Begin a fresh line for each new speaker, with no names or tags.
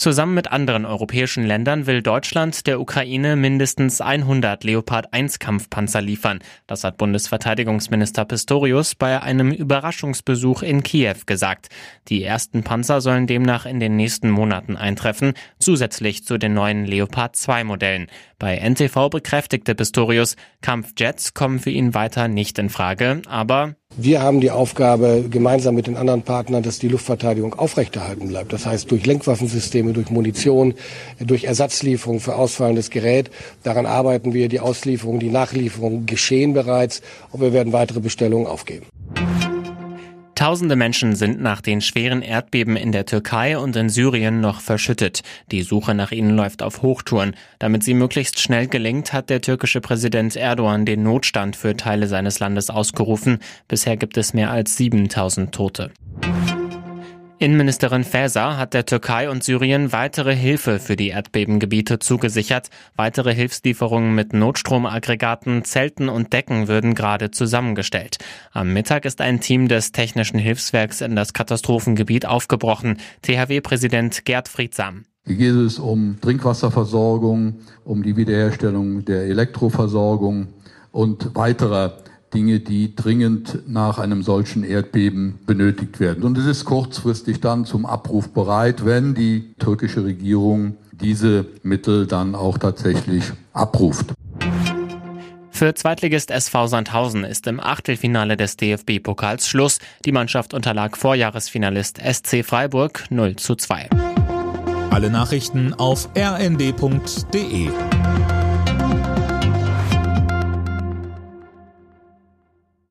Zusammen mit anderen europäischen Ländern will Deutschland der Ukraine mindestens 100 Leopard 1 Kampfpanzer liefern. Das hat Bundesverteidigungsminister Pistorius bei einem Überraschungsbesuch in Kiew gesagt. Die ersten Panzer sollen demnach in den nächsten Monaten eintreffen, zusätzlich zu den neuen Leopard 2 Modellen. Bei NTV bekräftigte Pistorius, Kampfjets kommen für ihn weiter nicht in Frage, aber
wir haben die Aufgabe, gemeinsam mit den anderen Partnern, dass die Luftverteidigung aufrechterhalten bleibt. Das heißt, durch Lenkwaffensysteme, durch Munition, durch Ersatzlieferung für ausfallendes Gerät. Daran arbeiten wir. Die Auslieferung, die Nachlieferung geschehen bereits und wir werden weitere Bestellungen aufgeben.
Tausende Menschen sind nach den schweren Erdbeben in der Türkei und in Syrien noch verschüttet. Die Suche nach ihnen läuft auf Hochtouren. Damit sie möglichst schnell gelingt, hat der türkische Präsident Erdogan den Notstand für Teile seines Landes ausgerufen. Bisher gibt es mehr als 7000 Tote. Innenministerin Faeser hat der Türkei und Syrien weitere Hilfe für die Erdbebengebiete zugesichert. Weitere Hilfslieferungen mit Notstromaggregaten, Zelten und Decken würden gerade zusammengestellt. Am Mittag ist ein Team des Technischen Hilfswerks in das Katastrophengebiet aufgebrochen. THW-Präsident Gerd Friedsam.
Hier geht es um Trinkwasserversorgung, um die Wiederherstellung der Elektroversorgung und weiterer Dinge, die dringend nach einem solchen Erdbeben benötigt werden. Und es ist kurzfristig dann zum Abruf bereit, wenn die türkische Regierung diese Mittel dann auch tatsächlich abruft.
Für Zweitligist SV Sandhausen ist im Achtelfinale des DFB-Pokals Schluss. Die Mannschaft unterlag Vorjahresfinalist SC Freiburg 0 zu 2.
Alle Nachrichten auf rnd.de